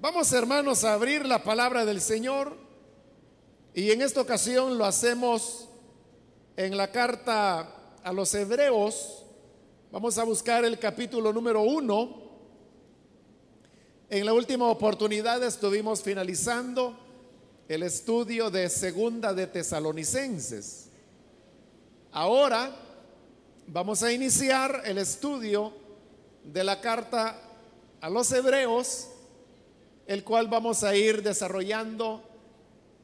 Vamos hermanos a abrir la palabra del Señor y en esta ocasión lo hacemos en la carta a los hebreos. Vamos a buscar el capítulo número uno. En la última oportunidad estuvimos finalizando el estudio de segunda de tesalonicenses. Ahora vamos a iniciar el estudio de la carta a los hebreos el cual vamos a ir desarrollando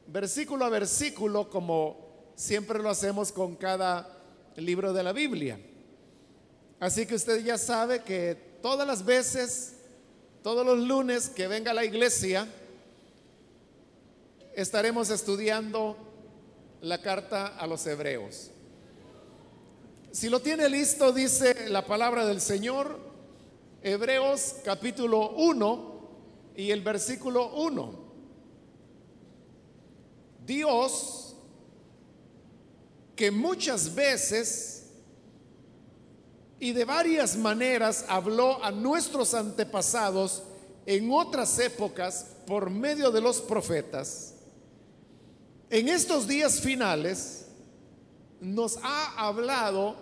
versículo a versículo como siempre lo hacemos con cada libro de la Biblia. Así que usted ya sabe que todas las veces, todos los lunes que venga a la iglesia, estaremos estudiando la carta a los hebreos. Si lo tiene listo, dice la palabra del Señor, Hebreos capítulo 1, y el versículo 1. Dios, que muchas veces y de varias maneras habló a nuestros antepasados en otras épocas por medio de los profetas, en estos días finales nos ha hablado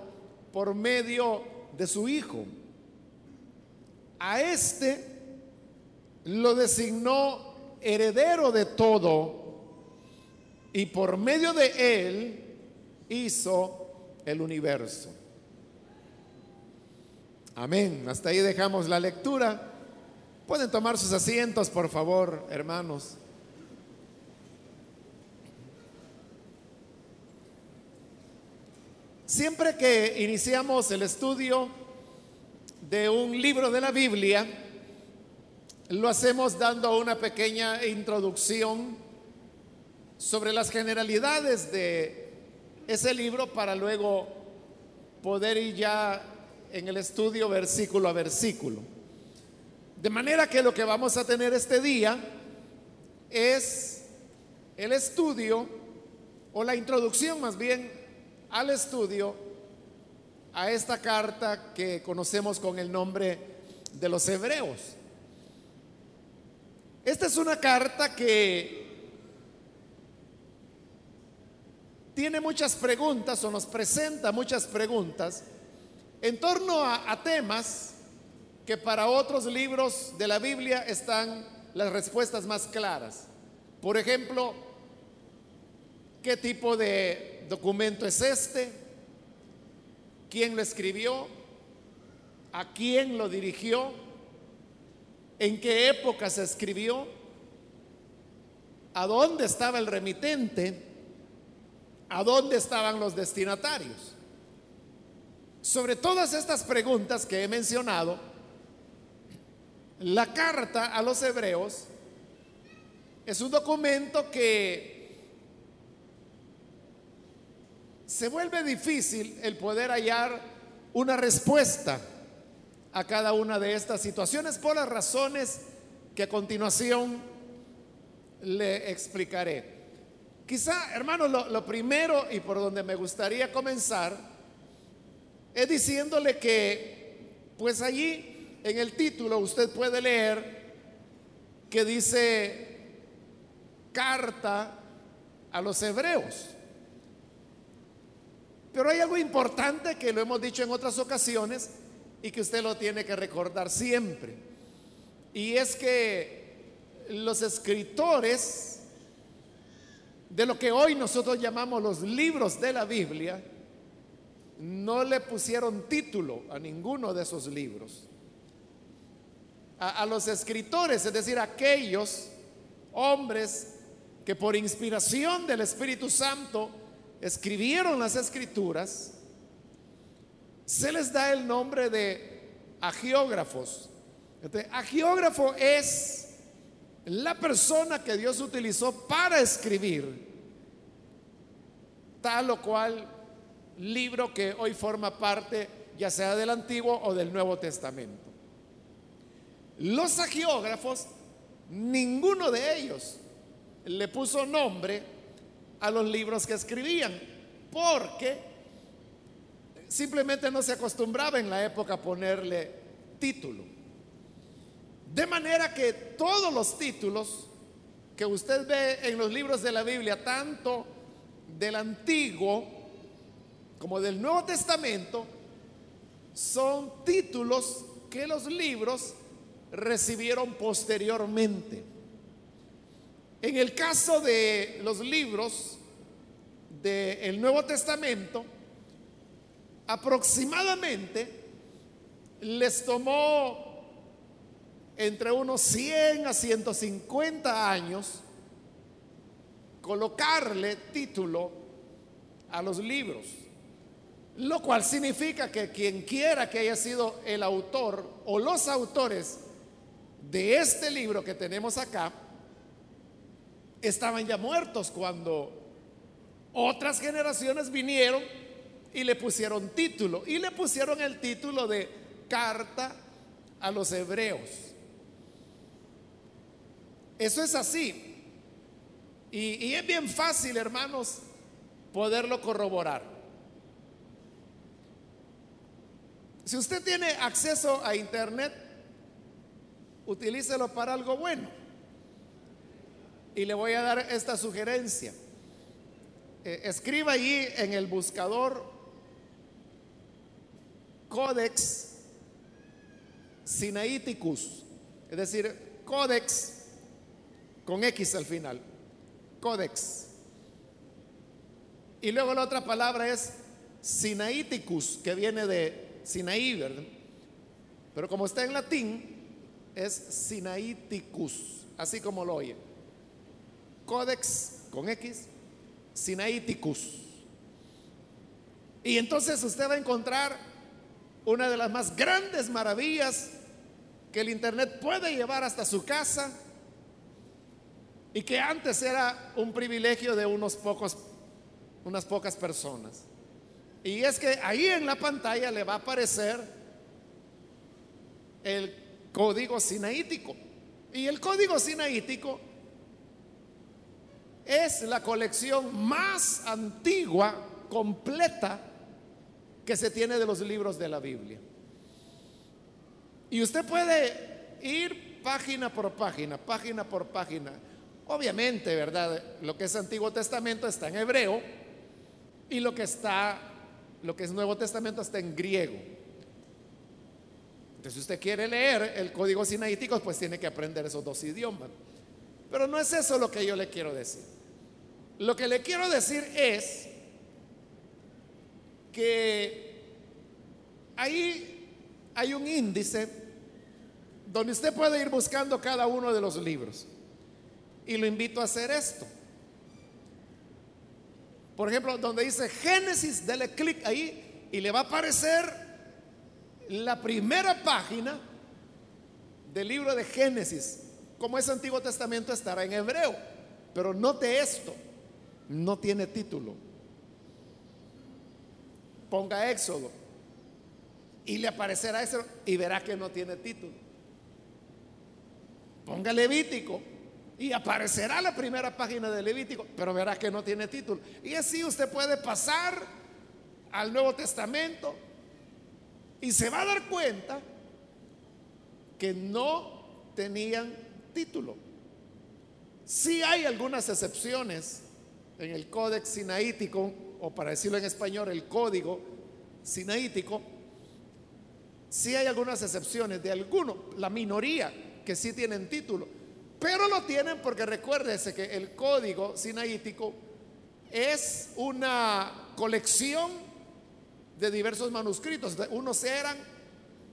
por medio de su Hijo. A este lo designó heredero de todo y por medio de él hizo el universo. Amén. Hasta ahí dejamos la lectura. Pueden tomar sus asientos, por favor, hermanos. Siempre que iniciamos el estudio de un libro de la Biblia, lo hacemos dando una pequeña introducción sobre las generalidades de ese libro para luego poder ir ya en el estudio versículo a versículo. De manera que lo que vamos a tener este día es el estudio o la introducción más bien al estudio a esta carta que conocemos con el nombre de los hebreos. Esta es una carta que tiene muchas preguntas o nos presenta muchas preguntas en torno a, temas que para otros libros de la Biblia están las respuestas más claras. Por ejemplo, ¿qué tipo de documento es este? ¿Quién lo escribió? ¿A quién lo dirigió? En qué época se escribió, a dónde estaba el remitente, a dónde estaban los destinatarios. Sobre todas estas preguntas que he mencionado, la carta a los hebreos es un documento que se vuelve difícil el poder hallar una respuesta a cada una de estas situaciones por las razones que a continuación le explicaré. Quizá, hermanos, lo, primero y por donde me gustaría comenzar es diciéndole que, pues allí en el título usted puede leer que dice carta a los hebreos. Pero hay algo importante que lo hemos dicho en otras ocasiones, y que usted lo tiene que recordar siempre. Y es que los escritores de lo que hoy nosotros llamamos los libros de la Biblia, no le pusieron título a ninguno de esos libros. A, los escritores, es decir, aquellos hombres que por inspiración del Espíritu Santo escribieron las escrituras, se les da el nombre de agiógrafos. Agiógrafo es la persona que Dios utilizó para escribir tal o cual libro que hoy forma parte ya sea del Antiguo o del Nuevo Testamento. Los agiógrafos, ninguno de ellos le puso nombre a los libros que escribían, porque simplemente no se acostumbraba en la época a ponerle título. De manera que todos los títulos que usted ve en los libros de la Biblia, tanto del Antiguo como del Nuevo Testamento, son títulos que los libros recibieron posteriormente. En el caso de los libros del Nuevo Testamento, aproximadamente les tomó entre unos 100 a 150 años colocarle título a los libros. Lo cual significa que quien quiera que haya sido el autor o los autores de este libro que tenemos acá, estaban ya muertos cuando otras generaciones vinieron y le pusieron título. Y le pusieron el título de carta a los hebreos. Eso es así. Y, es bien fácil, hermanos, poderlo corroborar. Si usted tiene acceso a Internet, utilícelo para algo bueno. Y le voy a dar esta sugerencia. Eh, escriba allí en el buscador Codex Sinaiticus, es decir, Codex con X al final, Codex. Y luego la otra palabra es Sinaiticus, que viene de Sinaí, ¿verdad? Pero como está en latín, es Sinaiticus, así como lo oye. Codex con X, Sinaiticus. Y entonces usted va a encontrar una de las más grandes maravillas que el Internet puede llevar hasta su casa y que antes era un privilegio de unos pocos, unas pocas personas. Y es que ahí en la pantalla le va a aparecer el código sinaítico. Y el código sinaítico es la colección más antigua, completa, que se tiene de los libros de la Biblia. Y usted puede ir página por página, página por página. Obviamente, ¿verdad? Lo que es Antiguo Testamento está en hebreo y lo que está lo que es Nuevo Testamento está en griego. Entonces, si usted quiere leer el código sinaítico, pues tiene que aprender esos dos idiomas. Pero no es eso lo que yo le quiero decir. Lo que le quiero decir es que ahí hay un índice donde usted puede ir buscando cada uno de los libros. Y lo invito a hacer esto. Por ejemplo, donde dice Génesis, dele clic ahí y le va a aparecer la primera página del libro de Génesis. Como es Antiguo Testamento, estará en hebreo. Pero note esto, no tiene título. Ponga Éxodo y le aparecerá eso y verá que no tiene título. Ponga Levítico y aparecerá la primera página de Levítico, pero verá que no tiene título. Y así usted puede pasar al Nuevo Testamento y se va a dar cuenta que no tenían título. Sí hay algunas excepciones en el Códex Sinaítico, o para decirlo en español, el Código Sinaítico. Sí hay algunas excepciones de algunos, la minoría que sí tienen título pero lo tienen porque recuérdese que el código sinaítico es una colección de diversos manuscritos. Unos eran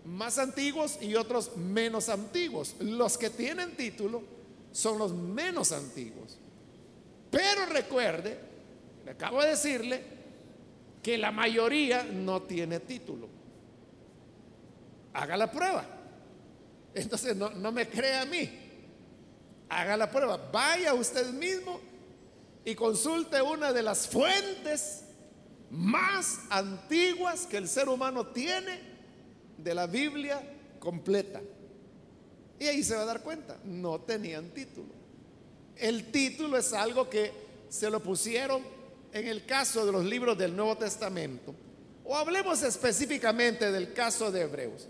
más antiguos y otros menos antiguos. Los que tienen título son los menos antiguos. Pero recuerde, acabo de decirle, que la mayoría no tiene título. Haga la prueba. Entonces no, no me crea a mí haga la prueba, vaya usted mismo y consulte una de las fuentes más antiguas que el ser humano tiene de la Biblia completa. Y ahí se va a dar cuenta, no tenían título. El título es algo que se lo pusieron en el caso de los libros del Nuevo Testamento. O hablemos específicamente del caso de Hebreos.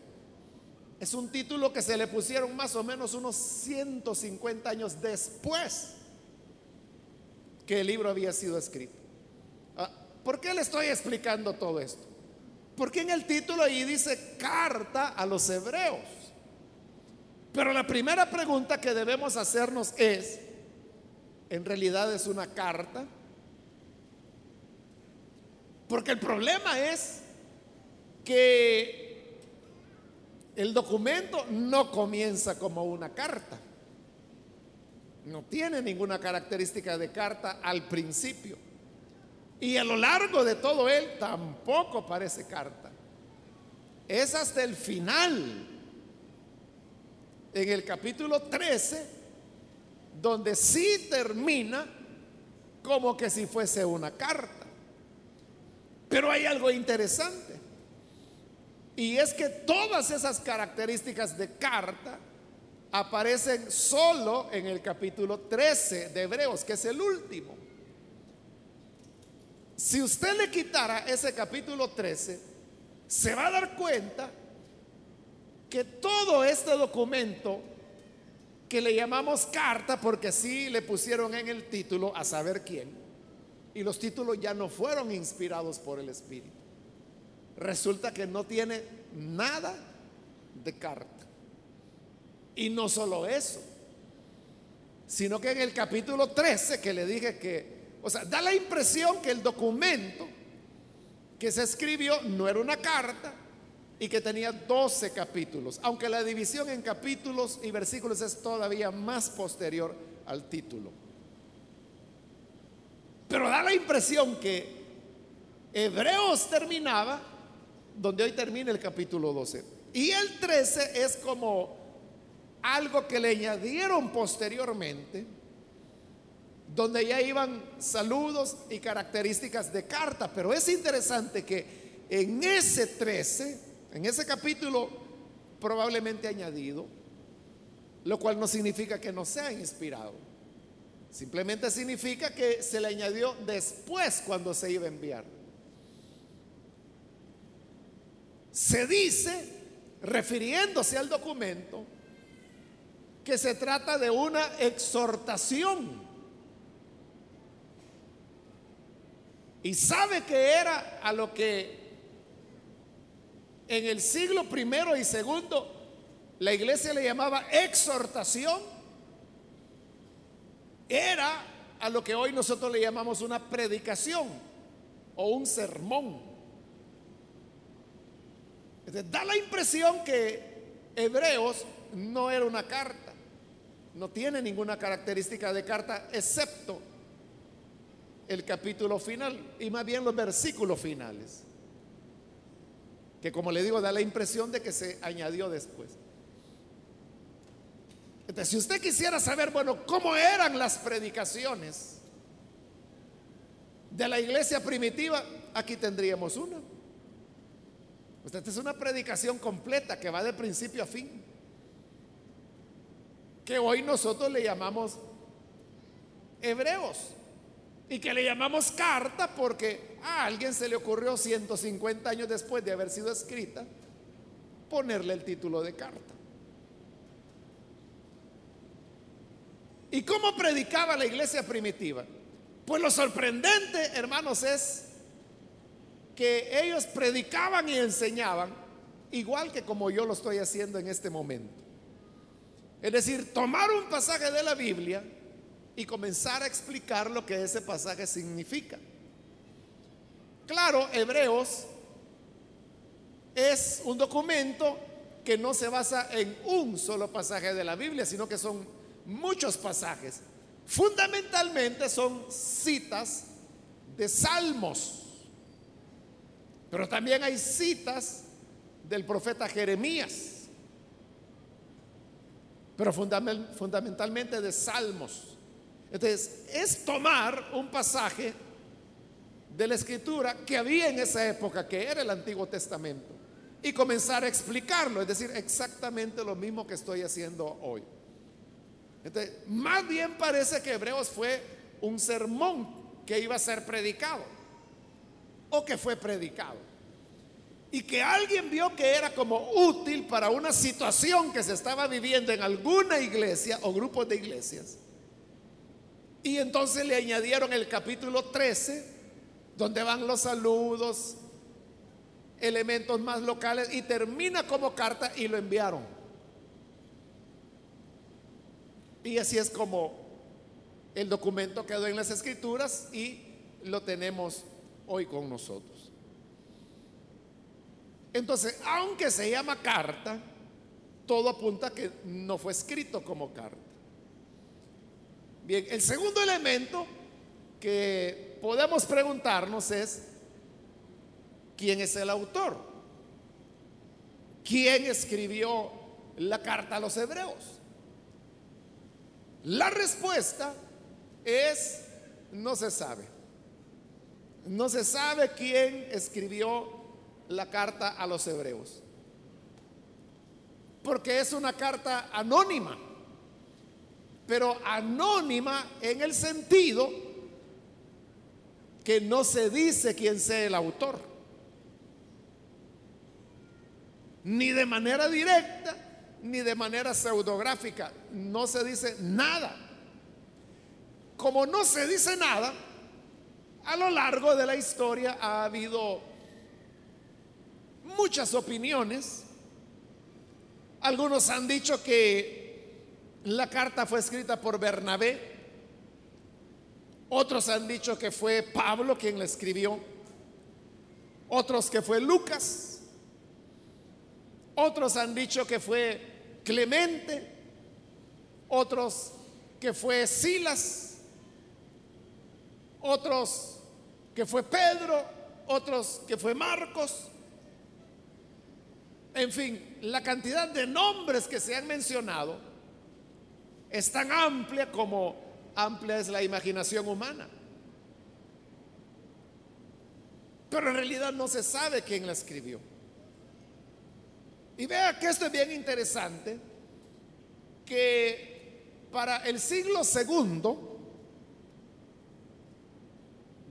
Es un título que se le pusieron más o menos unos 150 años después que el libro había sido escrito. Ah, ¿Por qué le estoy explicando todo esto? Porque en el título ahí dice carta a los hebreos. Pero la primera pregunta que debemos hacernos es, ¿en realidad es una carta? Porque el problema es que el documento no comienza como una carta. No tiene ninguna característica de carta al principio. Y a lo largo de todo él tampoco parece carta. Es hasta el final, en el capítulo 13, donde sí termina como que si fuese una carta. Pero hay algo interesante. Y es que todas esas características de carta aparecen solo en el capítulo 13 de Hebreos, que es el último. Si usted le quitara ese capítulo 13, se va a dar cuenta que todo este documento que le llamamos carta, porque así le pusieron en el título a saber quién, y los títulos ya no fueron inspirados por el Espíritu resulta que no tiene nada de carta. Y no solo eso, sino que en el capítulo 13 que le dije que, o sea, da la impresión que el documento que se escribió no era una carta y que tenía 12 capítulos, aunque la división en capítulos y versículos es todavía más posterior al título. Pero da la impresión que Hebreos terminaba donde hoy termina el capítulo 12. Y el 13 es como algo que le añadieron posteriormente, donde ya iban saludos y características de carta. Pero es interesante que en ese 13, en ese capítulo probablemente añadido, lo cual no significa que no sea inspirado. Simplemente significa que se le añadió después cuando se iba a enviar. Se dice, refiriéndose al documento, que se trata de una exhortación. Y sabe que era a lo que en el siglo primero y segundo la iglesia le llamaba exhortación. Era a lo que hoy nosotros le llamamos una predicación o un sermón. Da la impresión que Hebreos no era una carta, no tiene ninguna característica de carta excepto el capítulo final y más bien los versículos finales, que como le digo da la impresión de que se añadió después. Si usted quisiera saber, bueno, cómo eran las predicaciones de la iglesia primitiva, aquí tendríamos una. Esta es una predicación completa que va de principio a fin. Que hoy nosotros le llamamos hebreos. Y que le llamamos carta porque a alguien se le ocurrió 150 años después de haber sido escrita ponerle el título de carta. ¿Y cómo predicaba la iglesia primitiva? Pues lo sorprendente, hermanos, es que ellos predicaban y enseñaban igual que como yo lo estoy haciendo en este momento. Es decir, tomar un pasaje de la Biblia y comenzar a explicar lo que ese pasaje significa. Claro, Hebreos es un documento que no se basa en un solo pasaje de la Biblia, sino que son muchos pasajes. Fundamentalmente son citas de salmos pero también hay citas del profeta Jeremías, pero fundamentalmente de salmos. Entonces, es tomar un pasaje de la escritura que había en esa época, que era el Antiguo Testamento, y comenzar a explicarlo, es decir, exactamente lo mismo que estoy haciendo hoy. Entonces, más bien parece que Hebreos fue un sermón que iba a ser predicado o que fue predicado. y que alguien vio que era como útil para una situación que se estaba viviendo en alguna iglesia o grupos de iglesias. Y entonces le añadieron el capítulo 13, donde van los saludos, elementos más locales, y termina como carta y lo enviaron. Y así es como el documento quedó en las escrituras y lo tenemos hoy con nosotros. Entonces, aunque se llama carta, todo apunta a que no fue escrito como carta. Bien, el segundo elemento que podemos preguntarnos es, ¿quién es el autor? ¿Quién escribió la carta a los hebreos? La respuesta es, no se sabe. No se sabe quién escribió la carta a los hebreos. Porque es una carta anónima. Pero anónima en el sentido que no se dice quién sea el autor. Ni de manera directa, ni de manera pseudográfica. No se dice nada. Como no se dice nada, a lo largo de la historia ha habido muchas opiniones. Algunos han dicho que la carta fue escrita por Bernabé. Otros han dicho que fue Pablo quien la escribió. Otros que fue Lucas. Otros han dicho que fue Clemente. Otros que fue Silas. Otros que fue Pedro. Otros que fue Marcos. En fin, la cantidad de nombres que se han mencionado es tan amplia como amplia es la imaginación humana. Pero en realidad no se sabe quién la escribió. Y vea que esto es bien interesante, que para el siglo segundo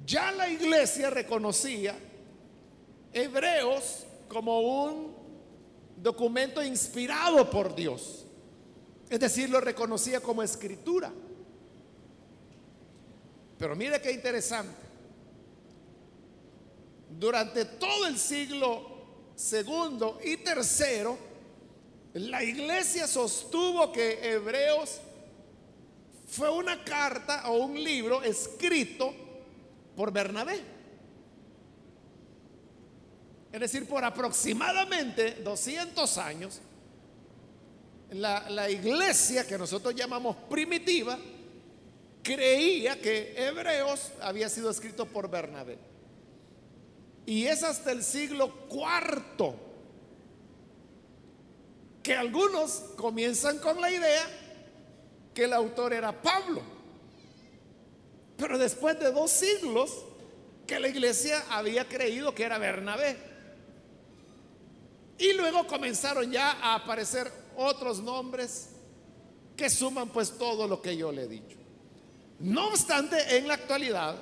ya la iglesia reconocía hebreos como un documento inspirado por Dios. Es decir, lo reconocía como escritura. Pero mire qué interesante. Durante todo el siglo segundo y tercero, la iglesia sostuvo que Hebreos fue una carta o un libro escrito por Bernabé. Es decir, por aproximadamente 200 años, la, iglesia que nosotros llamamos primitiva creía que Hebreos había sido escrito por Bernabé. Y es hasta el siglo cuarto que algunos comienzan con la idea que el autor era Pablo. Pero después de dos siglos que la iglesia había creído que era Bernabé. Y luego comenzaron ya a aparecer otros nombres que suman pues todo lo que yo le he dicho. No obstante, en la actualidad,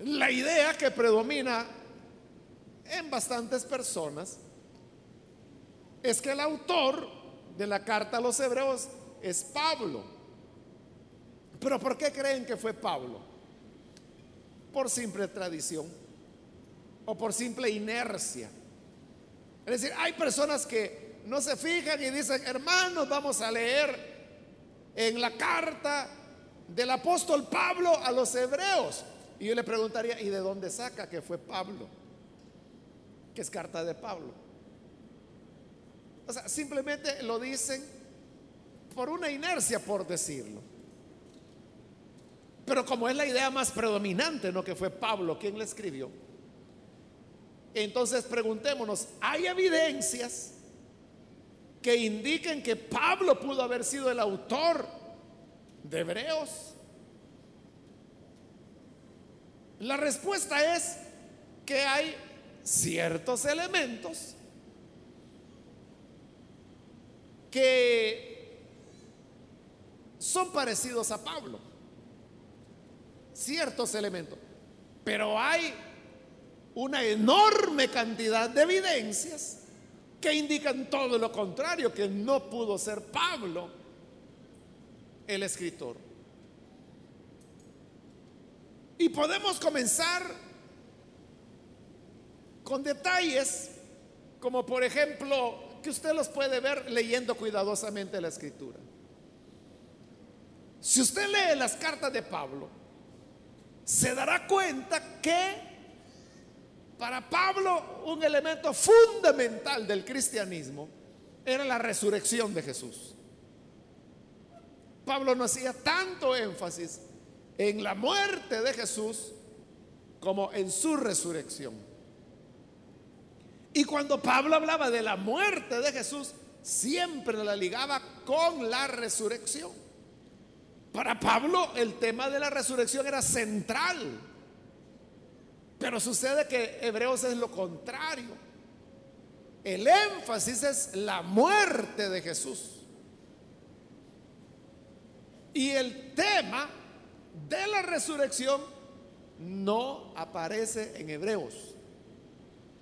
la idea que predomina en bastantes personas es que el autor de la carta a los hebreos es Pablo. Pero ¿por qué creen que fue Pablo? Por simple tradición o por simple inercia. Es decir, hay personas que no se fijan y dicen, hermanos, vamos a leer en la carta del apóstol Pablo a los hebreos. Y yo le preguntaría, ¿y de dónde saca que fue Pablo? Que es carta de Pablo. O sea, simplemente lo dicen por una inercia, por decirlo. Pero como es la idea más predominante, ¿no? Que fue Pablo quien le escribió. Entonces preguntémonos, ¿hay evidencias que indiquen que Pablo pudo haber sido el autor de Hebreos? La respuesta es que hay ciertos elementos que son parecidos a Pablo. Ciertos elementos. Pero hay una enorme cantidad de evidencias que indican todo lo contrario, que no pudo ser Pablo el escritor. Y podemos comenzar con detalles como por ejemplo que usted los puede ver leyendo cuidadosamente la escritura. Si usted lee las cartas de Pablo, se dará cuenta que para Pablo un elemento fundamental del cristianismo era la resurrección de Jesús. Pablo no hacía tanto énfasis en la muerte de Jesús como en su resurrección. Y cuando Pablo hablaba de la muerte de Jesús, siempre la ligaba con la resurrección. Para Pablo el tema de la resurrección era central. Pero sucede que Hebreos es lo contrario. El énfasis es la muerte de Jesús. Y el tema de la resurrección no aparece en Hebreos.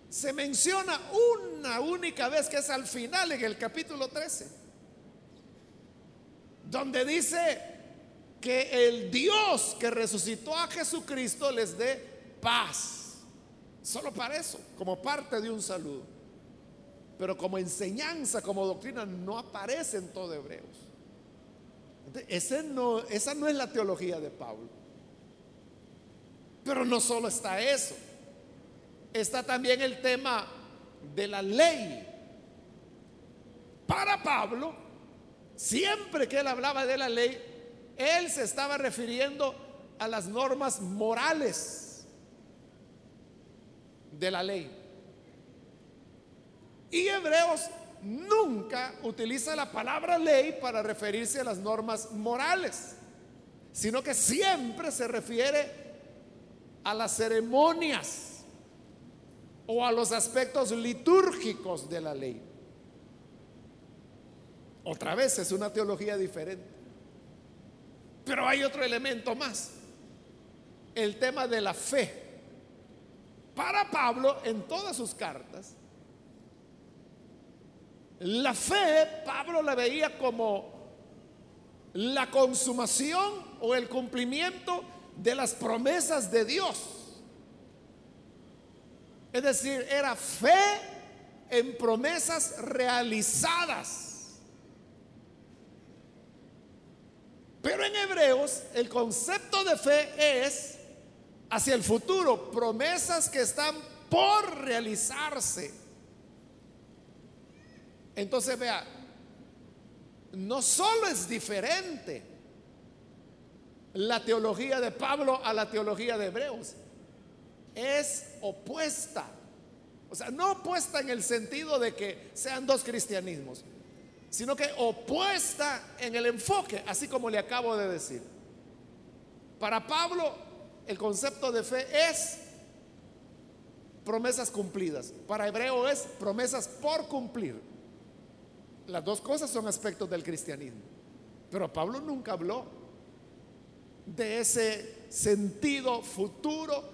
Se menciona una única vez que es al final en el capítulo 13, donde dice que el Dios que resucitó a Jesucristo les dé paz. Solo para eso, como parte de un saludo. Pero como enseñanza, como doctrina, no aparece en todo Hebreos. No, esa no es la teología de Pablo. Pero no solo está eso, está también el tema de la ley. Para Pablo, siempre que él hablaba de la ley, él se estaba refiriendo a las normas morales de la ley. Y Hebreos nunca utiliza la palabra ley para referirse a las normas morales, sino que siempre se refiere a las ceremonias o a los aspectos litúrgicos de la ley. Otra vez es una teología diferente. Pero hay otro elemento más, el tema de la fe. Para Pablo, en todas sus cartas, la fe, Pablo la veía como la consumación o el cumplimiento de las promesas de Dios. Es decir, era fe en promesas realizadas. Pero en Hebreos el concepto de fe es hacia el futuro, promesas que están por realizarse. Entonces vea, no solo es diferente la teología de Pablo a la teología de Hebreos, es opuesta. O sea, no opuesta en el sentido de que sean dos cristianismos, sino que opuesta en el enfoque, así como le acabo de decir. Para Pablo, el concepto de fe es promesas cumplidas. Para Hebreo es promesas por cumplir. Las dos cosas son aspectos del cristianismo. Pero Pablo nunca habló de ese sentido futuro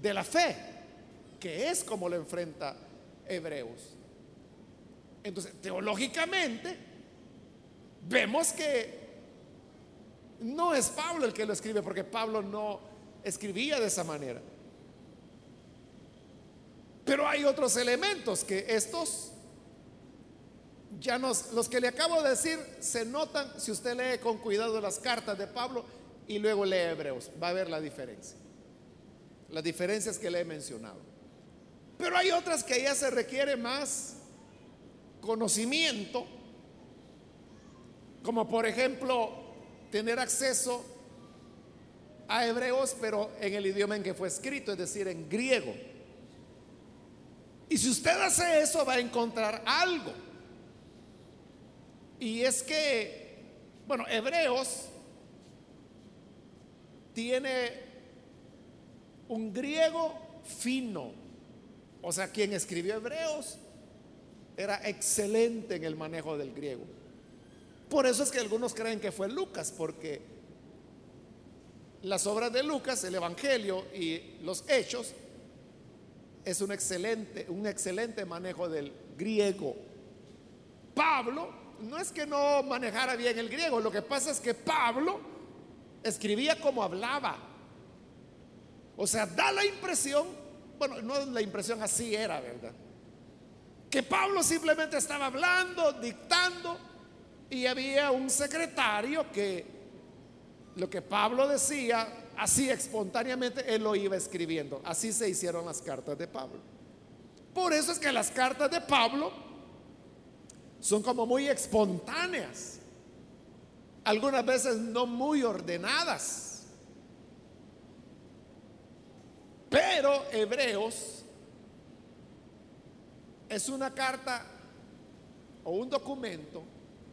de la fe, que es como lo enfrenta Hebreos. Entonces, teológicamente, vemos que no es Pablo el que lo escribe, porque Pablo no escribía de esa manera. Pero hay otros elementos que estos ya los que le acabo de decir se notan si usted lee con cuidado las cartas de Pablo y luego lee Hebreos. Va a ver la diferencia. Las diferencias que le he mencionado. Pero hay otras que ya se requiere más conocimiento, como por ejemplo tener acceso a Hebreos, pero en el idioma en que fue escrito, es decir, en griego. Y si usted hace eso, va a encontrar algo. Y es que, bueno, Hebreos tiene un griego fino. O sea, quien escribió Hebreos era excelente en el manejo del griego. Por eso es que algunos creen que fue Lucas, porque las obras de Lucas, el Evangelio y los Hechos, es un excelente, un excelente manejo del griego. Pablo no es que no manejara bien el griego, lo que pasa es que Pablo escribía como hablaba. O sea, da la impresión, bueno, no la impresión así era, ¿verdad? Que Pablo simplemente estaba hablando, dictando, y había un secretario que lo que Pablo decía, así espontáneamente, él lo iba escribiendo. Así se hicieron las cartas de Pablo. Por eso es que las cartas de Pablo son como muy espontáneas, algunas veces no muy ordenadas. Pero Hebreos es una carta o un documento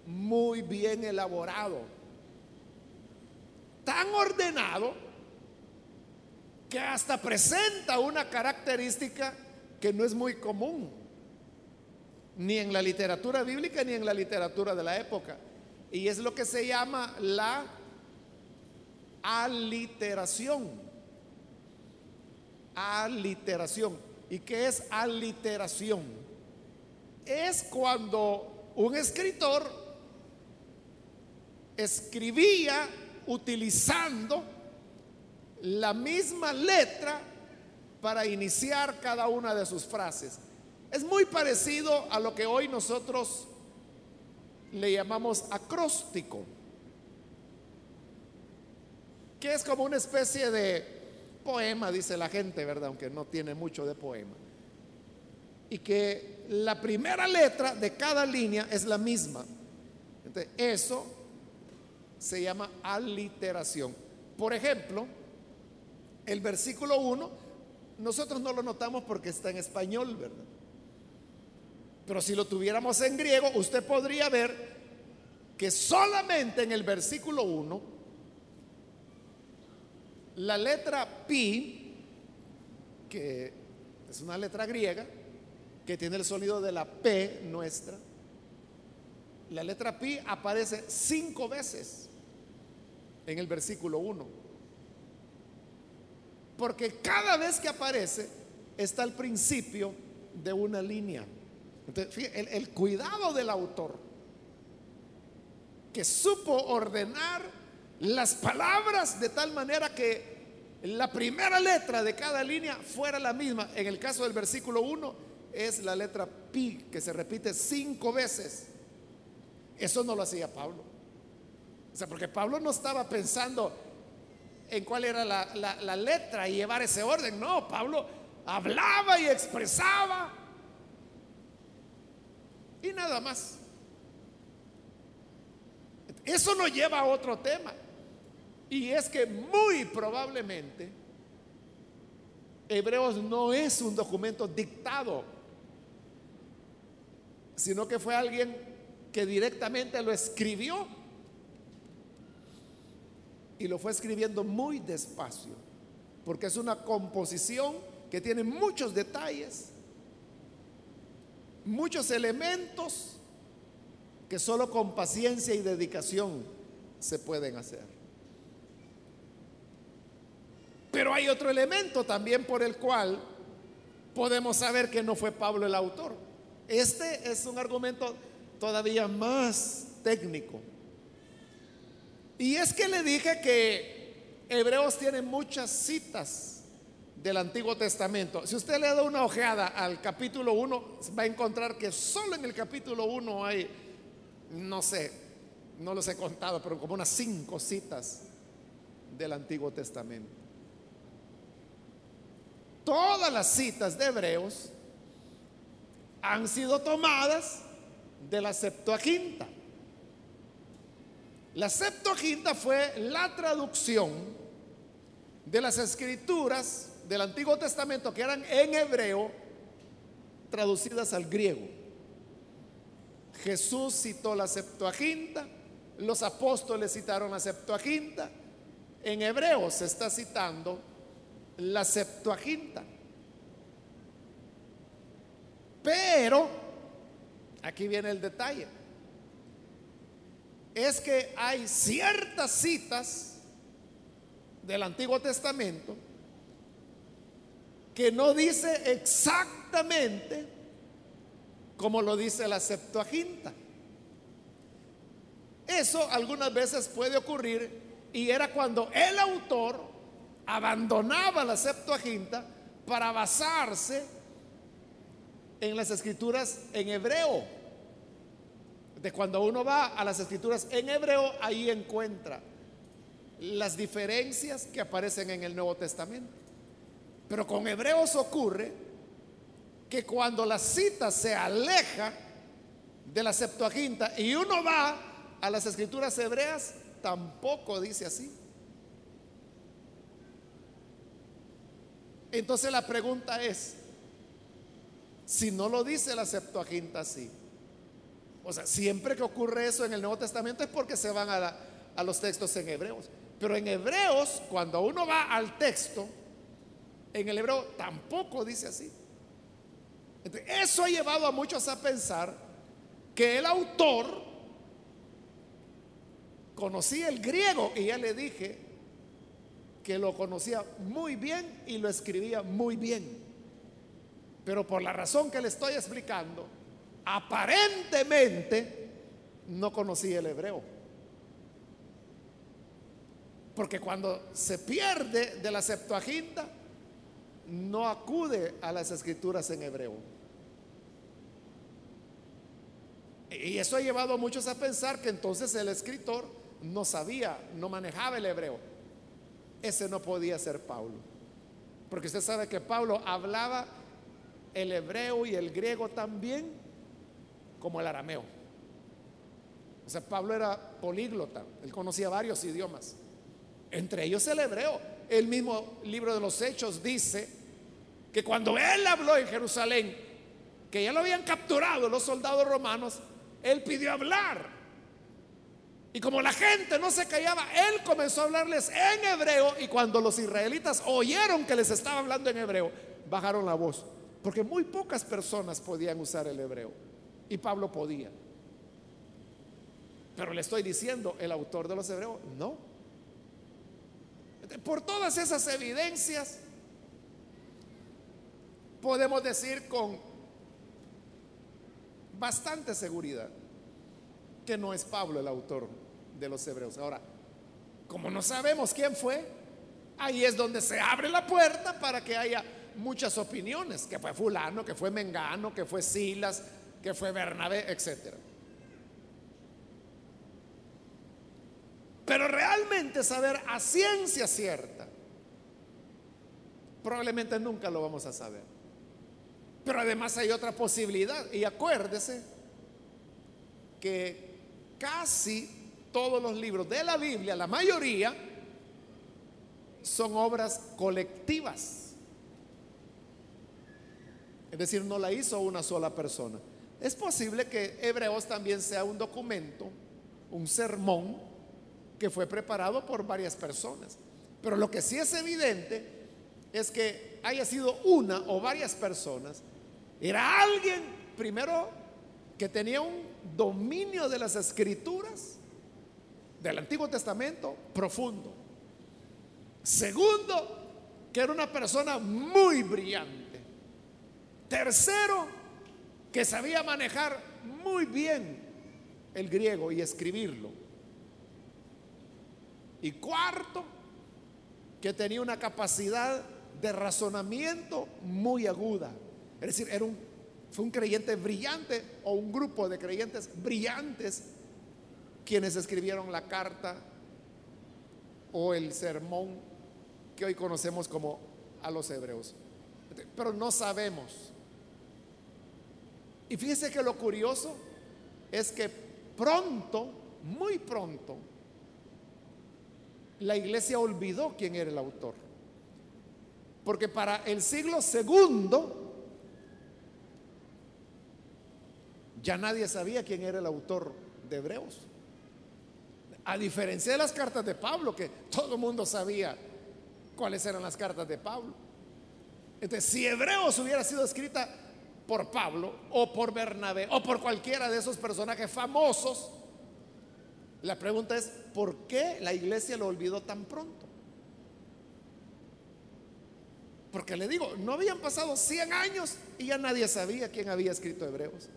muy bien elaborado, tan ordenado que hasta presenta una característica que no es muy común, ni en la literatura bíblica ni en la literatura de la época. Y es lo que se llama la aliteración. Aliteración. ¿Y qué es aliteración? Es cuando un escritor escribía utilizando la misma letra para iniciar cada una de sus frases. Es muy parecido a lo que hoy nosotros le llamamos acróstico, que es como una especie de poema, dice la gente, ¿verdad? Aunque no tiene mucho de poema. Y que la primera letra de cada línea es la misma. Entonces, eso se llama aliteración. Por ejemplo, el versículo 1, nosotros no lo notamos porque está en español, ¿verdad? Pero si lo tuviéramos en griego, usted podría ver que solamente en el versículo 1, la letra pi, que es una letra griega, que tiene el sonido de la P nuestra, la letra pi aparece cinco veces en el versículo 1. Porque cada vez que aparece está al principio de una línea. Entonces, el, cuidado del autor, que supo ordenar las palabras de tal manera que la primera letra de cada línea fuera la misma. En el caso del versículo 1 es la letra pi, que se repite cinco veces. Eso no lo hacía Pablo. O sea, porque Pablo no estaba pensando en cuál era la, letra y llevar ese orden. No, Pablo hablaba y expresaba. Y nada más. Eso nos lleva a otro tema. Y es que muy probablemente Hebreos no es un documento dictado, sino que fue alguien que directamente lo escribió y lo fue escribiendo muy despacio, porque es una composición que tiene muchos detalles, muchos elementos que solo con paciencia y dedicación se pueden hacer. Pero hay otro elemento también por el cual podemos saber que no fue Pablo el autor. Este es un argumento todavía más técnico. Y es que le dije que Hebreos tiene muchas citas del Antiguo Testamento. Si usted le da una ojeada al capítulo 1, va a encontrar que solo en el capítulo 1 hay, no sé, no los he contado, pero como unas cinco citas del Antiguo Testamento. Todas las citas de Hebreos han sido tomadas de la Septuaginta. La Septuaginta fue la traducción de las escrituras del Antiguo Testamento que eran en hebreo traducidas al griego. Jesús citó la Septuaginta, los apóstoles citaron la Septuaginta, en hebreo se está citando la Septuaginta. Pero, aquí viene el detalle, es que hay ciertas citas del Antiguo Testamento que no dice exactamente como lo dice la Septuaginta. Eso algunas veces puede ocurrir y era cuando el autor abandonaba la Septuaginta para basarse en las escrituras en hebreo. De cuando uno va a las escrituras en hebreo, ahí encuentra las diferencias que aparecen en el Nuevo Testamento. Pero con hebreos ocurre que cuando la cita se aleja de la Septuaginta y uno va a las escrituras hebreas, tampoco dice así. Entonces la pregunta es, si no lo dice la Septuaginta así, o sea, siempre que ocurre eso en el Nuevo Testamento es porque se van a, a los textos en hebreos. Pero en hebreos, cuando uno va al texto, en el hebreo tampoco dice así. eso ha llevado a muchos a pensar que el autor conocía el griego y ya le dije que lo conocía muy bien y lo escribía muy bien. Pero por la razón que le estoy explicando, aparentemente no conocía el hebreo. Porque cuando se pierde de la Septuaginta, no acude a las escrituras en hebreo. Y eso ha llevado a muchos a pensar que entonces el escritor no sabía, no manejaba el hebreo. Ese no podía ser Pablo. Porque usted sabe que Pablo hablaba el hebreo y el griego también como el arameo. O sea, Pablo era políglota, él conocía varios idiomas, entre ellos el hebreo. El mismo libro de los Hechos dice que cuando él habló en Jerusalén, que ya lo habían capturado los soldados romanos, él pidió hablar y como la gente no se callaba, él comenzó a hablarles en hebreo y cuando los israelitas oyeron que les estaba hablando en hebreo, bajaron la voz. Porque muy pocas personas podían usar el hebreo y Pablo podía. Pero le estoy diciendo, el autor de los hebreos, no. Por todas esas evidencias, podemos decir con bastante seguridad que no es Pablo el autor de los hebreos. Ahora, como no sabemos quién fue, ahí es donde se abre la puerta para que haya muchas opiniones, que fue fulano, que fue Mengano, que fue Silas, que fue Bernabé, etc. Pero realmente saber a ciencia cierta, probablemente nunca lo vamos a saber. Pero además hay otra posibilidad, y acuérdese que casi todos los libros de la Biblia, la mayoría, son obras colectivas. Es decir, no la hizo una sola persona. Es posible que Hebreos también sea un documento, un sermón que fue preparado por varias personas. Pero lo que sí es evidente es que haya sido una o varias personas. Era alguien, primero, que tenía un dominio de las escrituras del Antiguo Testamento profundo. Segundo, que era una persona muy brillante. Tercero, que sabía manejar muy bien el griego y escribirlo. Y cuarto, que tenía una capacidad de razonamiento muy aguda. Es decir, fue un creyente brillante o un grupo de creyentes brillantes quienes escribieron la carta o el sermón que hoy conocemos como a los hebreos. Pero no sabemos. Y fíjese que lo curioso es que pronto, muy pronto, la iglesia olvidó quién era el autor. Porque para el siglo segundo, ya nadie sabía quién era el autor de Hebreos. A diferencia de las cartas de Pablo, que todo el mundo sabía cuáles eran las cartas de Pablo. Entonces, si Hebreos hubiera sido escrita por Pablo o por Bernabé o por cualquiera de esos personajes famosos, la pregunta es, ¿por qué la iglesia lo olvidó tan pronto? Porque le digo, no habían pasado 100 años y ya nadie sabía quién había escrito Hebreos.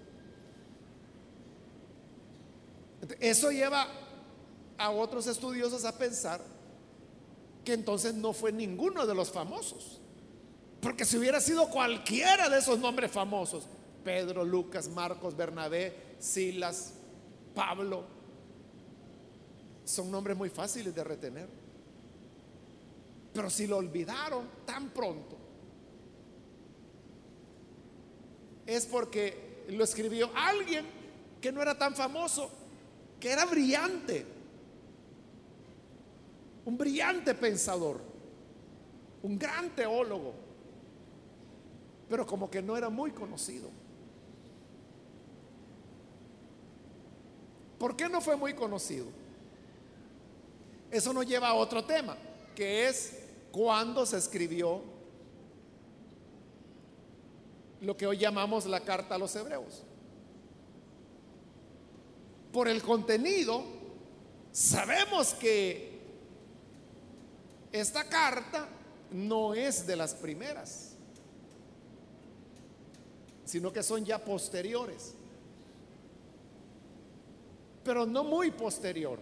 Eso lleva a otros estudiosos a pensar que entonces no fue ninguno de los famosos. Porque si hubiera sido cualquiera de esos nombres famosos, Pedro, Lucas, Marcos, Bernabé, Silas, Pablo, son nombres muy fáciles de retener. Pero si lo olvidaron tan pronto, es porque lo escribió alguien que no era tan famoso, que era brillante, un brillante pensador, un gran teólogo, pero como que no era muy conocido. ¿Por qué no fue muy conocido? Eso nos lleva a otro tema, que es cuándo se escribió lo que hoy llamamos la carta a los hebreos. Por el contenido, sabemos que esta carta no es de las primeras, sino que son ya posteriores, pero no muy posterior,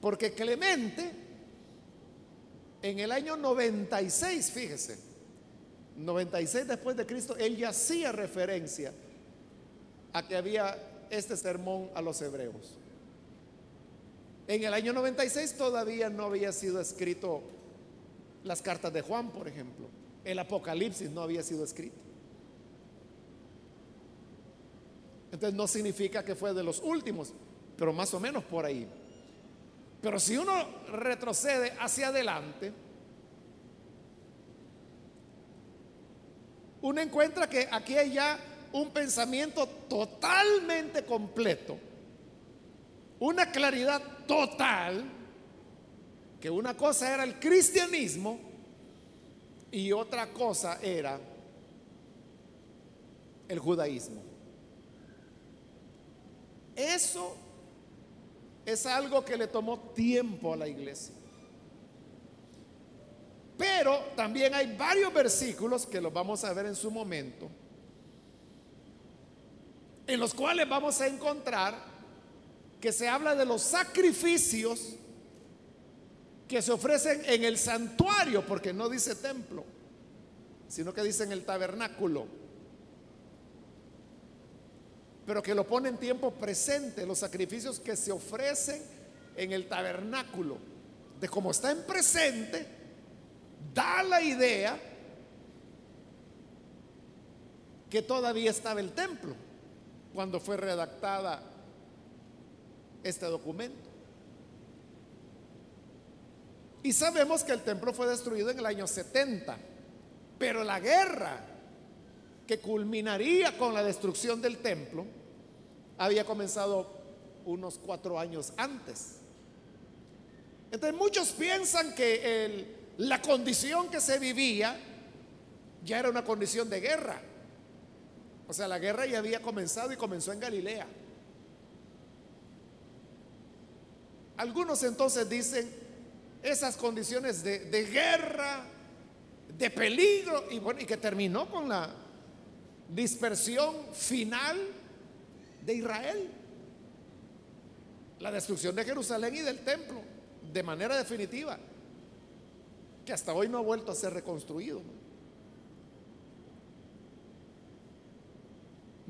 porque Clemente en el año 96, fíjese, 96 después de Cristo, él ya hacía referencia a que había este sermón a los hebreos. En el año 96 todavía no había sido escrito las cartas de Juan, por ejemplo. El Apocalipsis no había sido escrito. Entonces no significa que fue de los últimos, pero más o menos por ahí. Pero si uno retrocede hacia adelante, uno encuentra que aquí hay ya un pensamiento totalmente completo, una claridad total, que una cosa era el cristianismo y otra cosa era el judaísmo. Eso es algo que le tomó tiempo a la iglesia. Pero también hay varios versículos que los vamos a ver en su momento, en los cuales vamos a encontrar que se habla de los sacrificios que se ofrecen en el santuario, porque no dice templo, sino que dice en el tabernáculo. Pero que lo pone en tiempo presente, los sacrificios que se ofrecen en el tabernáculo, de cómo está en presente, da la idea que todavía estaba el templo cuando fue redactada este documento. Y sabemos que el templo fue destruido en el año 70, pero la guerra que culminaría con la destrucción del templo había comenzado unos cuatro años antes. Entonces muchos piensan que la condición que se vivía ya era una condición de guerra. O sea, la guerra ya había comenzado y comenzó en Galilea. Algunos entonces dicen esas condiciones de, de guerra, de peligro, y bueno, y que terminó con la dispersión final de Israel. La destrucción de Jerusalén y del templo, de manera definitiva, que hasta hoy no ha vuelto a ser reconstruido.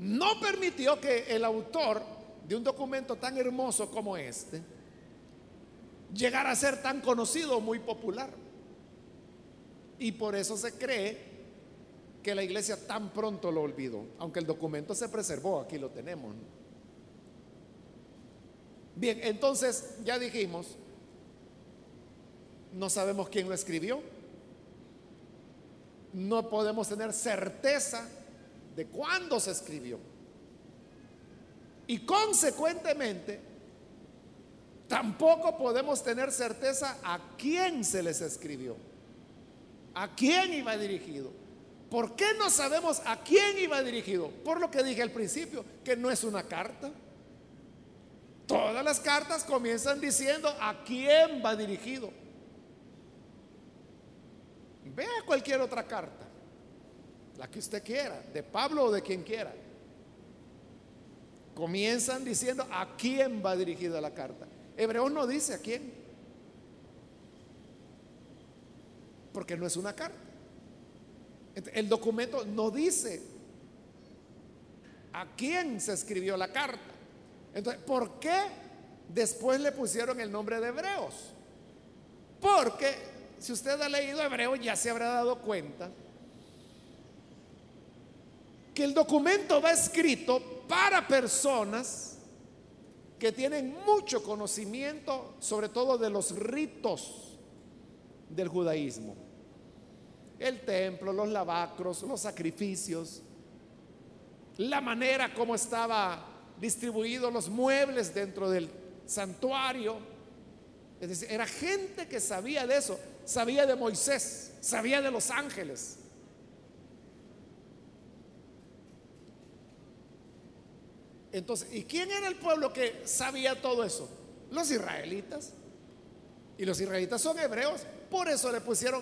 No permitió que el autor de un documento tan hermoso como este llegara a ser tan conocido muy popular. Y por eso se cree que la iglesia tan pronto lo olvidó, aunque el documento se preservó, aquí lo tenemos. Bien, entonces ya dijimos, no sabemos quién lo escribió, no podemos tener certeza de cuándo se escribió. Y consecuentemente, tampoco podemos tener certeza a quién se les escribió, a quién iba dirigido. ¿Por qué no sabemos a quién iba dirigido? Por lo que dije al principio, que no es una carta. Todas las cartas comienzan diciendo a quién va dirigido. Vea cualquier otra carta, la que usted quiera, de Pablo o de quien quiera. Comienzan diciendo a quién va dirigida la carta. Hebreos no dice a quién, porque no es una carta. El documento no dice a quién se escribió la carta. Entonces, ¿por qué después le pusieron el nombre de Hebreos? Porque si usted ha leído Hebreo ya se habrá dado cuenta que el documento va escrito para personas que tienen mucho conocimiento, sobre todo de los ritos del judaísmo. El templo, los lavacros, los sacrificios, la manera como estaba distribuidos los muebles dentro del santuario. Es decir, era gente que sabía de eso, sabía de Moisés, sabía de los ángeles. Entonces, ¿y quién era el pueblo que sabía todo eso? Los israelitas. Y los israelitas son hebreos, por eso le pusieron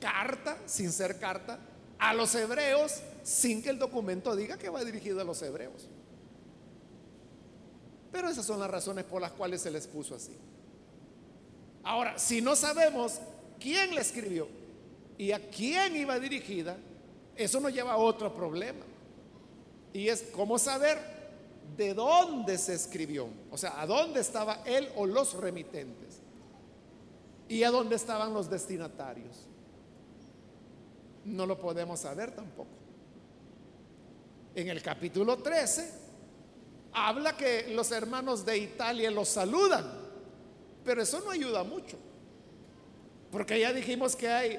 carta, sin ser carta, a los hebreos, sin que el documento diga que va dirigido a los hebreos. Pero esas son las razones por las cuales se les puso así. Ahora, si no sabemos quién la escribió y a quién iba dirigida, eso nos lleva a otro problema. Y es cómo saber de dónde se escribió. O sea, a dónde estaba él o los remitentes. Y a dónde estaban los destinatarios. No lo podemos saber tampoco. En el capítulo 13 habla que los hermanos de Italia los saludan, pero eso no ayuda mucho, porque ya dijimos que hay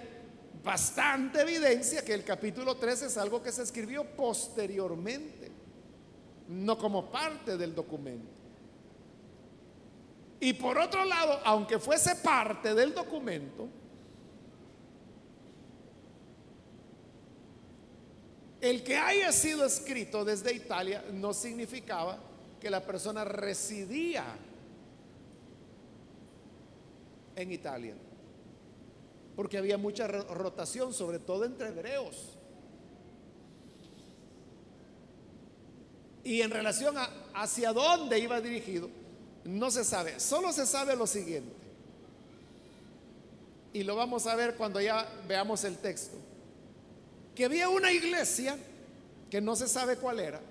bastante evidencia que el capítulo 13 es algo que se escribió posteriormente, no como parte del documento. Y por otro lado, aunque fuese parte del documento, El que haya sido escrito desde Italia no significaba que la persona residía en Italia, porque había mucha rotación, sobre todo entre hebreos. Y en relación a hacia dónde iba dirigido, no se sabe, solo se sabe lo siguiente. Y lo vamos a ver cuando ya veamos el texto que había una iglesia que no se sabe cuál era.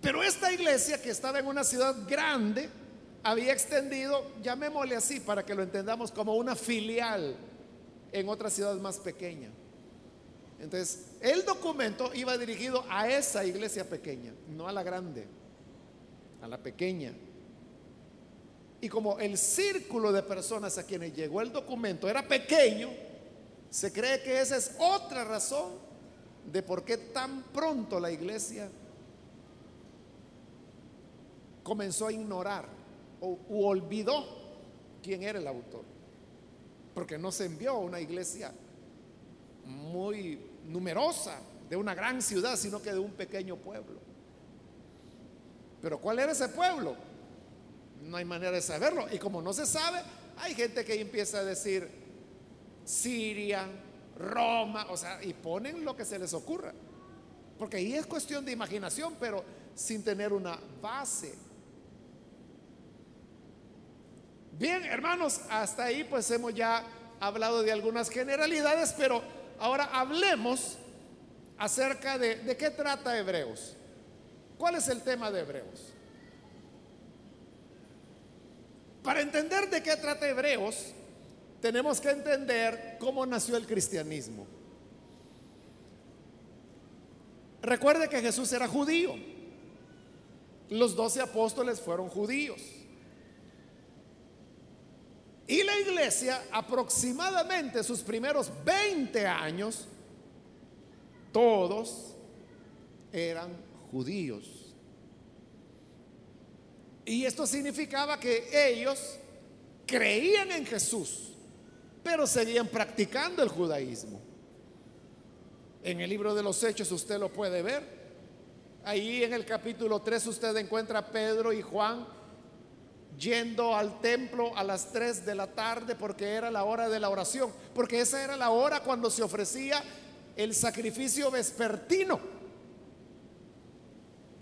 Pero esta iglesia que estaba en una ciudad grande había extendido, llamémosle así para que lo entendamos como una filial en otra ciudad más pequeña. Entonces, el documento iba dirigido a esa iglesia pequeña, no a la grande, a la pequeña. Y como el círculo de personas a quienes llegó el documento era pequeño, se cree que esa es otra razón de por qué tan pronto la iglesia comenzó a ignorar o olvidó quién era el autor. Porque no se envió a una iglesia muy numerosa de una gran ciudad, sino que de un pequeño pueblo. Pero ¿cuál era ese pueblo? No hay manera de saberlo. Y como no se sabe, hay gente que empieza a decir, Siria, Roma, o sea, y ponen lo que se les ocurra. Porque ahí es cuestión de imaginación, pero sin tener una base. Bien, hermanos, hasta ahí pues hemos ya hablado de algunas generalidades, pero ahora hablemos acerca de, de qué trata Hebreos. ¿Cuál es el tema de Hebreos? Para entender de qué trata Hebreos, tenemos que entender cómo nació el cristianismo. Recuerde que Jesús era judío. Los doce apóstoles fueron judíos. Y la iglesia, aproximadamente sus primeros 20 años, todos eran judíos. Y esto significaba que ellos creían en Jesús pero seguían practicando el judaísmo. En el libro de los Hechos usted lo puede ver. Ahí en el capítulo 3 usted encuentra a Pedro y Juan yendo al templo a las 3 de la tarde porque era la hora de la oración, porque esa era la hora cuando se ofrecía el sacrificio vespertino.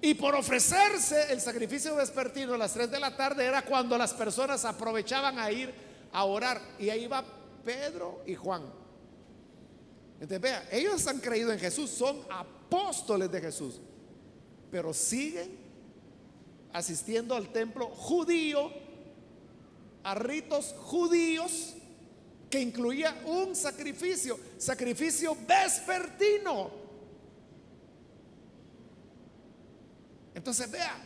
Y por ofrecerse el sacrificio vespertino a las 3 de la tarde era cuando las personas aprovechaban a ir a orar. Y ahí va Pedro y Juan. Entonces, vea, ellos han creído en Jesús, son apóstoles de Jesús, pero siguen asistiendo al templo judío, a ritos judíos que incluía un sacrificio, sacrificio vespertino. Entonces vea,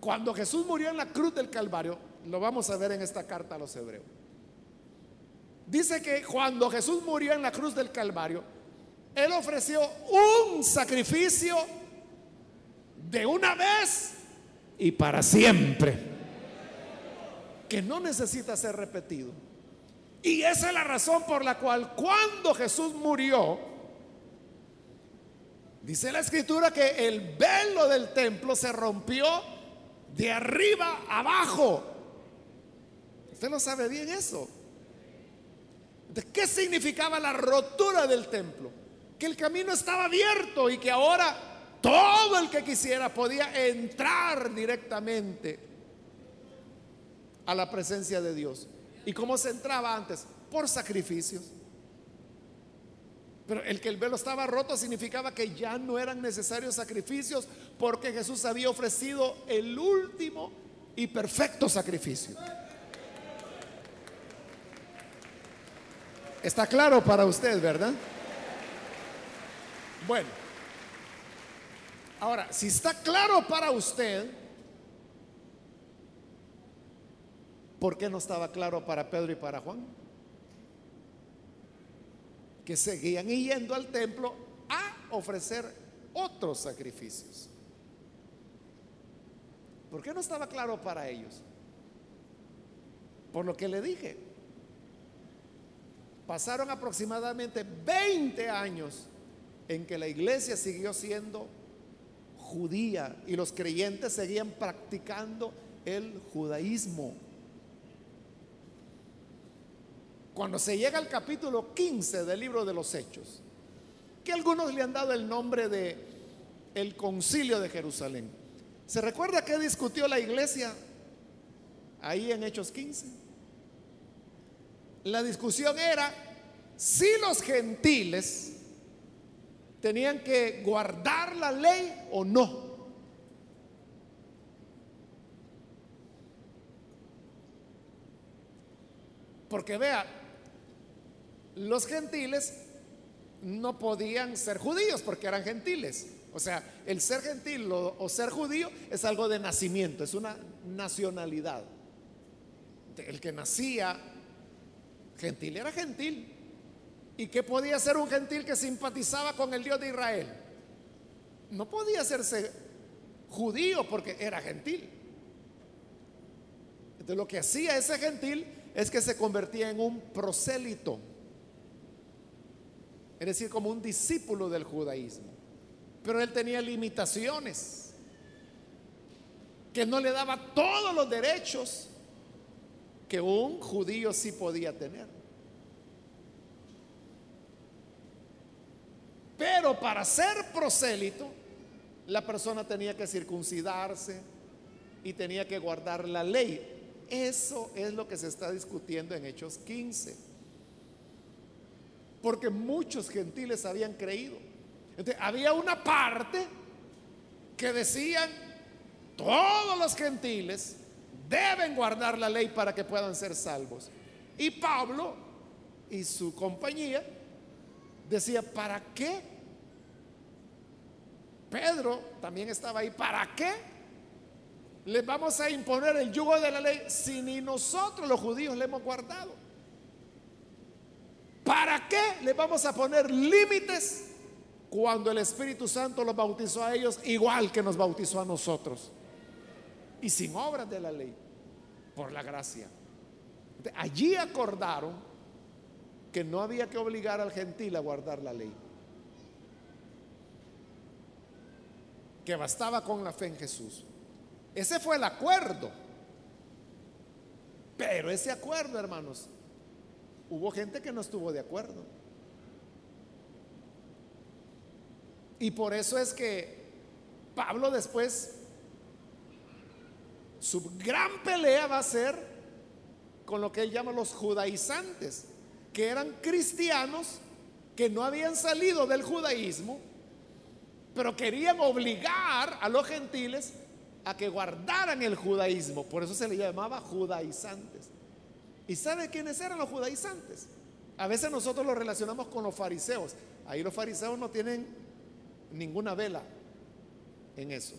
cuando Jesús murió en la cruz del Calvario, lo vamos a ver en esta carta a los hebreos. Dice que cuando Jesús murió en la cruz del Calvario, Él ofreció un sacrificio de una vez y para siempre, que no necesita ser repetido. Y esa es la razón por la cual cuando Jesús murió, dice la escritura que el velo del templo se rompió de arriba abajo. Usted no sabe bien eso. ¿De qué significaba la rotura del templo? Que el camino estaba abierto y que ahora todo el que quisiera podía entrar directamente a la presencia de Dios. ¿Y cómo se entraba antes? Por sacrificios. Pero el que el velo estaba roto significaba que ya no eran necesarios sacrificios porque Jesús había ofrecido el último y perfecto sacrificio. Está claro para usted, ¿verdad? Bueno. Ahora, si está claro para usted, ¿por qué no estaba claro para Pedro y para Juan? Que seguían yendo al templo a ofrecer otros sacrificios. ¿Por qué no estaba claro para ellos? Por lo que le dije. Pasaron aproximadamente 20 años en que la iglesia siguió siendo judía y los creyentes seguían practicando el judaísmo. Cuando se llega al capítulo 15 del libro de los Hechos, que algunos le han dado el nombre de el concilio de Jerusalén. ¿Se recuerda que discutió la iglesia ahí en Hechos 15? La discusión era si los gentiles tenían que guardar la ley o no. Porque vea, los gentiles no podían ser judíos porque eran gentiles. O sea, el ser gentil o, ser judío es algo de nacimiento, es una nacionalidad. El que nacía gentil era gentil. ¿Y qué podía ser un gentil que simpatizaba con el Dios de Israel? No podía hacerse judío porque era gentil. Entonces lo que hacía ese gentil es que se convertía en un prosélito, es decir, como un discípulo del judaísmo. Pero él tenía limitaciones, que no le daba todos los derechos que un judío sí podía tener. Pero para ser prosélito, la persona tenía que circuncidarse y tenía que guardar la ley. Eso es lo que se está discutiendo en Hechos 15. Porque muchos gentiles habían creído. Entonces, había una parte que decían, todos los gentiles deben guardar la ley para que puedan ser salvos. Y Pablo y su compañía decía, ¿para qué Pedro también estaba ahí. ¿Para qué? Les vamos a imponer el yugo de la ley si ni nosotros los judíos le hemos guardado. ¿Para qué le vamos a poner límites cuando el Espíritu Santo los bautizó a ellos igual que nos bautizó a nosotros? Y sin obras de la ley, por la gracia. Allí acordaron que no había que obligar al gentil a guardar la ley. que bastaba con la fe en Jesús. Ese fue el acuerdo. Pero ese acuerdo, hermanos, hubo gente que no estuvo de acuerdo. Y por eso es que Pablo después, su gran pelea va a ser con lo que él llama los judaizantes, que eran cristianos que no habían salido del judaísmo, pero querían obligar a los gentiles a que guardaran el judaísmo. Por eso se le llamaba judaizantes. ¿Y sabe quiénes eran los judaizantes? A veces nosotros los relacionamos con los fariseos. Ahí los fariseos no tienen ninguna vela en eso.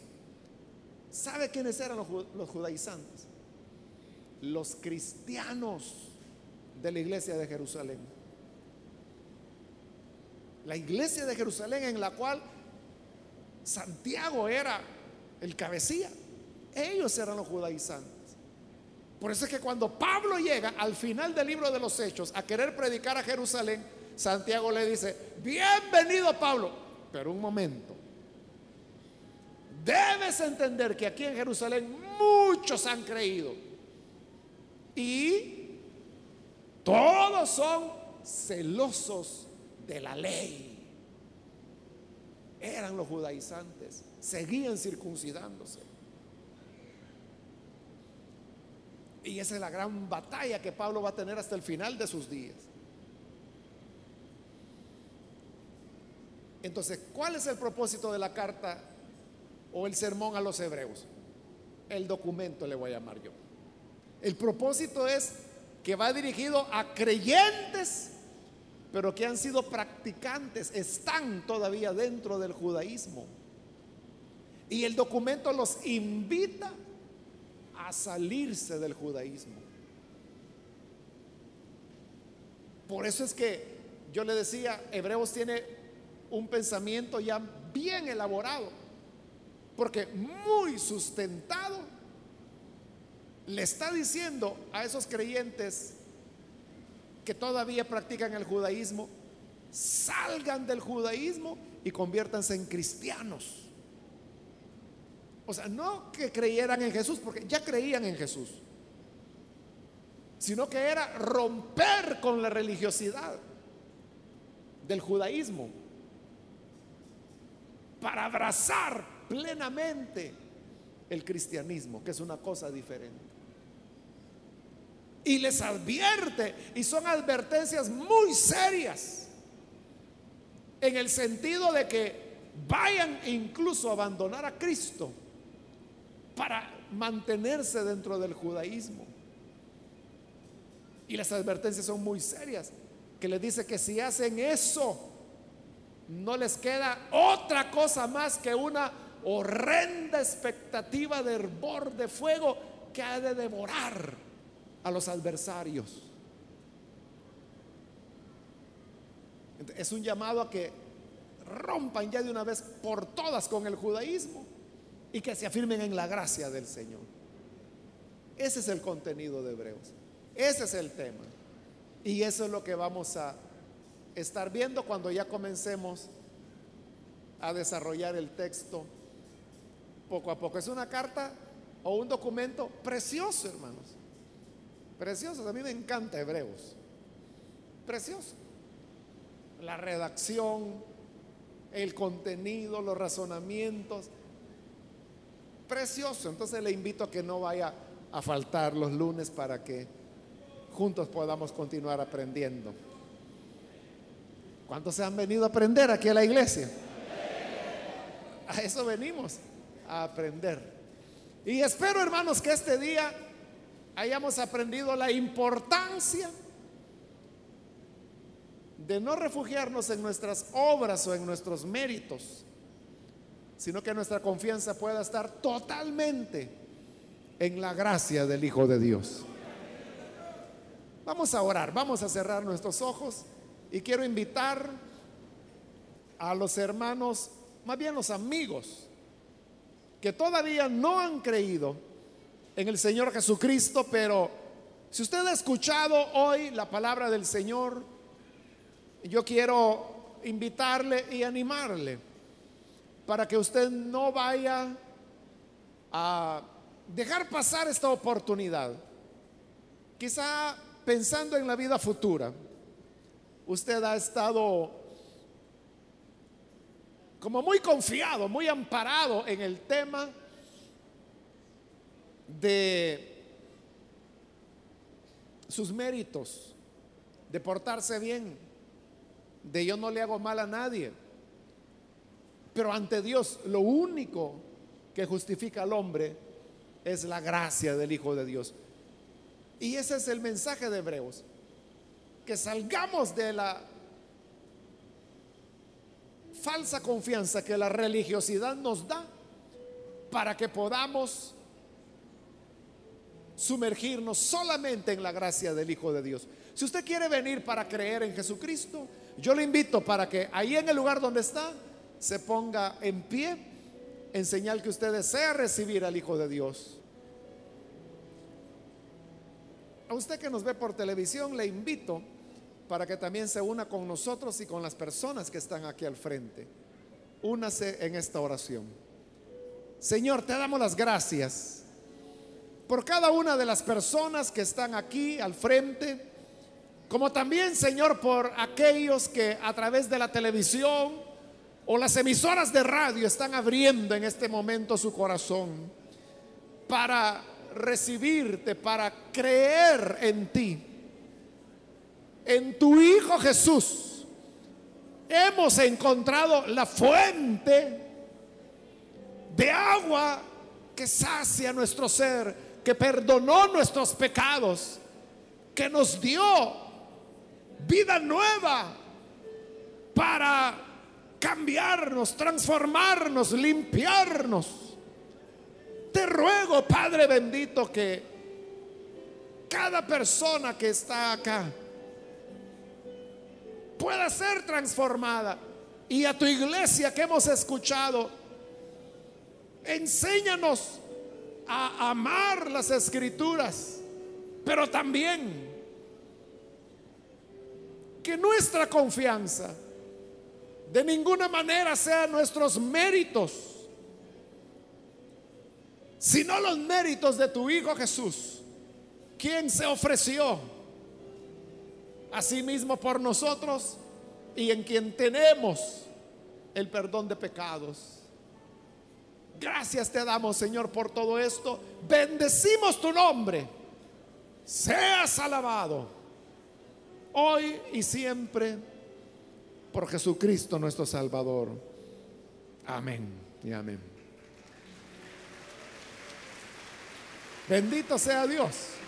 ¿Sabe quiénes eran los, los judaizantes? Los cristianos de la iglesia de Jerusalén. La iglesia de Jerusalén en la cual Santiago era el cabecía. Ellos eran los judaizantes. Por eso es que cuando Pablo llega al final del libro de los Hechos a querer predicar a Jerusalén, Santiago le dice, bienvenido Pablo, pero un momento. Debes entender que aquí en Jerusalén muchos han creído y todos son celosos de la ley. Eran los judaizantes seguían circuncidándose. Y esa es la gran batalla que Pablo va a tener hasta el final de sus días. Entonces, ¿cuál es el propósito de la carta o el sermón a los hebreos? El documento le voy a llamar yo. El propósito es que va dirigido a creyentes, pero que han sido practicantes, están todavía dentro del judaísmo. Y el documento los invita a salirse del judaísmo. Por eso es que yo le decía, Hebreos tiene un pensamiento ya bien elaborado, porque muy sustentado le está diciendo a esos creyentes que todavía practican el judaísmo, salgan del judaísmo y conviértanse en cristianos. O sea, no que creyeran en Jesús, porque ya creían en Jesús, sino que era romper con la religiosidad del judaísmo para abrazar plenamente el cristianismo, que es una cosa diferente. Y les advierte, y son advertencias muy serias, en el sentido de que vayan incluso a abandonar a Cristo para mantenerse dentro del judaísmo. Y las advertencias son muy serias, que les dice que si hacen eso, no les queda otra cosa más que una horrenda expectativa de hervor de fuego que ha de devorar a los adversarios. Es un llamado a que rompan ya de una vez por todas con el judaísmo y que se afirmen en la gracia del Señor. Ese es el contenido de Hebreos. Ese es el tema. Y eso es lo que vamos a estar viendo cuando ya comencemos a desarrollar el texto poco a poco. Es una carta o un documento precioso, hermanos. Precioso. A mí me encanta Hebreos. Precioso. La redacción, el contenido, los razonamientos precioso. Entonces le invito a que no vaya a faltar los lunes para que juntos podamos continuar aprendiendo. ¿Cuántos se han venido a aprender aquí a la iglesia? A eso venimos, a aprender. Y espero, hermanos, que este día hayamos aprendido la importancia de no refugiarnos en nuestras obras o en nuestros méritos, sino que nuestra confianza pueda estar totalmente en la gracia del Hijo de Dios. Vamos a orar, vamos a cerrar nuestros ojos y quiero invitar a los hermanos, más bien los amigos, que todavía no han creído en el Señor Jesucristo, pero si usted ha escuchado hoy la palabra del Señor, yo quiero invitarle y animarle para que usted no vaya a dejar pasar esta oportunidad. Quizá pensando en la vida futura, usted ha estado como muy confiado, muy amparado en el tema de sus méritos, de portarse bien, de yo no le hago mal a nadie. Pero ante Dios lo único que justifica al hombre es la gracia del Hijo de Dios. Y ese es el mensaje de Hebreos. Que salgamos de la falsa confianza que la religiosidad nos da para que podamos sumergirnos solamente en la gracia del Hijo de Dios. Si usted quiere venir para creer en Jesucristo, yo le invito para que ahí en el lugar donde está se ponga en pie en señal que usted desea recibir al Hijo de Dios. A usted que nos ve por televisión, le invito para que también se una con nosotros y con las personas que están aquí al frente. Únase en esta oración. Señor, te damos las gracias por cada una de las personas que están aquí al frente, como también, Señor, por aquellos que a través de la televisión o las emisoras de radio están abriendo en este momento su corazón para recibirte, para creer en ti, en tu Hijo Jesús, hemos encontrado la fuente de agua que sacia nuestro ser, que perdonó nuestros pecados, que nos dio vida nueva para cambiarnos, transformarnos, limpiarnos. Te ruego, Padre bendito, que cada persona que está acá pueda ser transformada. Y a tu iglesia que hemos escuchado, enséñanos a amar las escrituras, pero también que nuestra confianza de ninguna manera sea nuestros méritos sino los méritos de tu Hijo Jesús, quien se ofreció a sí mismo por nosotros y en quien tenemos el perdón de pecados. Gracias te damos, Señor, por todo esto. Bendecimos tu nombre. Seas alabado hoy y siempre por Jesucristo nuestro Salvador. Amén y amén. Bendito sea Dios.